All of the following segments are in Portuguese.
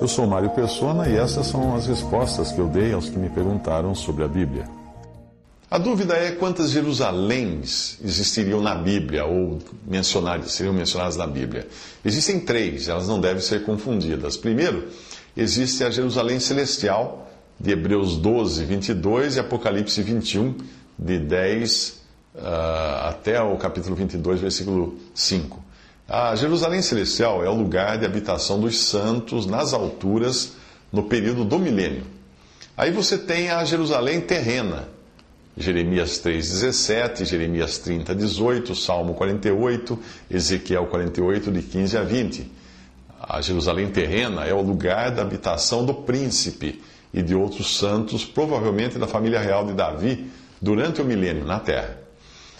Eu sou Mário Persona e essas são as respostas que eu dei aos que me perguntaram sobre a Bíblia. A dúvida é quantas Jerusaléns existiriam na Bíblia, ou mencionadas, seriam mencionadas na Bíblia. Existem três, elas não devem ser confundidas. Primeiro, existe a Jerusalém Celestial, de Hebreus 12, 22 e Apocalipse 21, de 10 uh, até o capítulo 22, versículo 5. A Jerusalém Celestial é o lugar de habitação dos santos nas alturas no período do milênio. Aí você tem a Jerusalém terrena Jeremias 3,17, Jeremias 30, 18, Salmo 48, Ezequiel 48, de 15 a 20. A Jerusalém terrena é o lugar da habitação do príncipe e de outros santos, provavelmente da família real de Davi, durante o milênio na terra.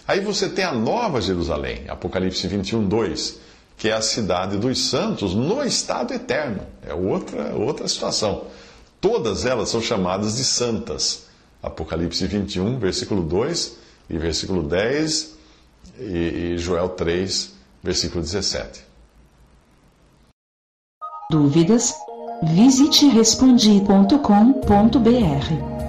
Aí você tem a Nova Jerusalém, Apocalipse 21, 2, que é a cidade dos santos no estado eterno. É outra, outra situação. Todas elas são chamadas de santas. Apocalipse 21, versículo 2 e versículo 10 e, e Joel 3, versículo 17. Dúvidas? Visite respondi.com.br.